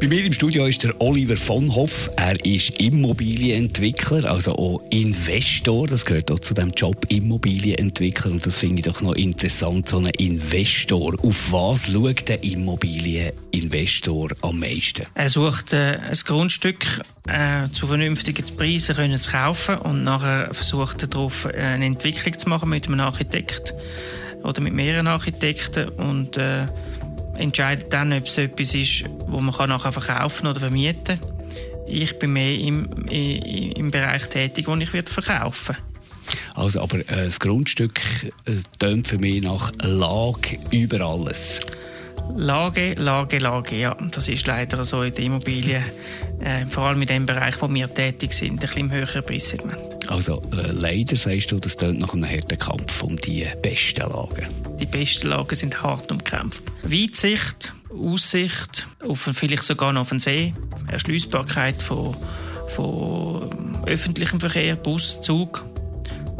Bei mir im Studio ist der Oliver von Hoff. Er ist Immobilienentwickler, also auch Investor. Das gehört auch zu dem Job Immobilienentwickler. Und das finde ich doch noch interessant, so ein Investor. Auf was schaut der Immobilieninvestor am meisten? Er sucht äh, ein Grundstück äh, zu vernünftigen Preisen können zu kaufen und nachher versucht er darauf äh, eine Entwicklung zu machen mit einem Architekt oder mit mehreren Architekten und äh, entscheidet dann, ob es etwas ist, wo man kann nachher verkaufen oder vermieten kann. Ich bin mehr im, im, Bereich tätig, wo ich verkaufen Also, aber äh, das Grundstück äh, tönt für mich nach Lage über alles. Lage, Lage, Lage, ja. Das ist leider so in der Immobilien, äh, vor allem in dem Bereich, wo wir tätig sind, ein bisschen im höheren Preissegment. Also äh, leider sagst du, das tönt nach einem harten Kampf um die besten Lagen. Die besten Lagen sind hart umkämpft. Weitsicht, Aussicht, auf, vielleicht sogar noch auf den See, Erschliessbarkeit von, von öffentlichem Verkehr, Bus, Zug,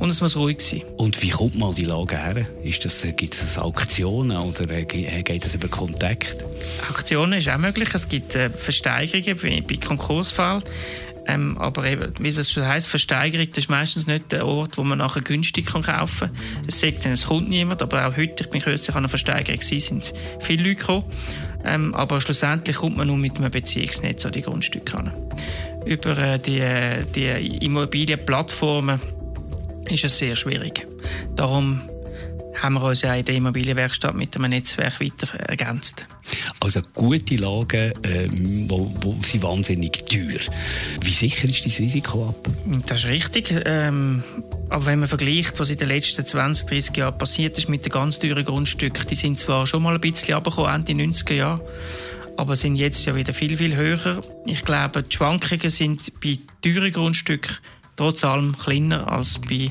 und es muss ruhig sein. Und wie kommt man die Lage her? Ist das, äh, gibt es Auktionen oder äh, äh, geht das über Kontakt? Auktionen ist auch möglich. Es gibt Versteigerungen bei, bei Konkursfall. Ähm, aber eben, wie es schon heisst, Versteigerung das ist meistens nicht der Ort, wo man nachher günstig kann kaufen kann. Es sagt dann, es kommt niemand, aber auch heute, ich bin kürzlich an einer Versteigerung gewesen, sind viele Leute gekommen. Ähm, aber schlussendlich kommt man nur mit einem Beziehungsnetz an die Grundstücke an. Über äh, die, die Immobilienplattformen ist es sehr schwierig. Darum haben wir uns ja in der Immobilienwerkstatt mit einem Netzwerk weiter ergänzt. Also gute Lagen ähm, wo, wo sind wahnsinnig teuer. Wie sicher ist das Risiko ab? Das ist richtig. Ähm, aber wenn man vergleicht, was in den letzten 20, 30 Jahren passiert ist mit den ganz teuren Grundstücken, die sind zwar schon mal ein bisschen runtergekommen, Ende 90er Jahre, aber sind jetzt ja wieder viel, viel höher. Ich glaube, die Schwankungen sind bei teuren Grundstücken trotz allem kleiner als bei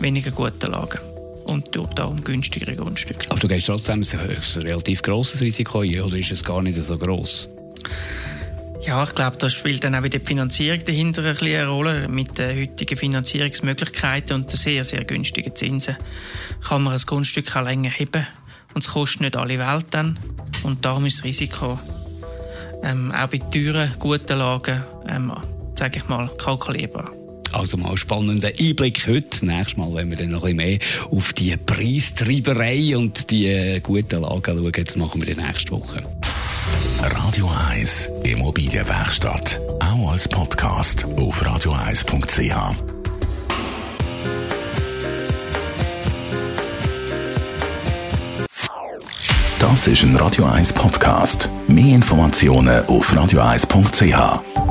weniger guten Lagen und darum günstigere Grundstücke. Aber du gehst trotzdem ein relativ grosses Risiko ein, oder ist es gar nicht so gross? Ja, ich glaube, da spielt dann auch wieder die Finanzierung dahinter ein eine Rolle. Mit den heutigen Finanzierungsmöglichkeiten und den sehr, sehr günstigen Zinsen kann man ein Grundstück auch länger heben und es kostet nicht alle Welt dann. Und darum ist das Risiko ähm, auch bei teuren, guten Lagen, ähm, sage ich mal, kalkulierbar. Also mal spannender Einblick heute. Nächstes Mal, wenn wir dann noch ein bisschen mehr auf die Preistreiberei und die äh, guten Lagen schauen, das machen wir dann nächste Woche. Radio 1 Immobilienwerkstatt. Auch als Podcast auf radio1.ch. Das ist ein Radio 1 Podcast. Mehr Informationen auf radio1.ch.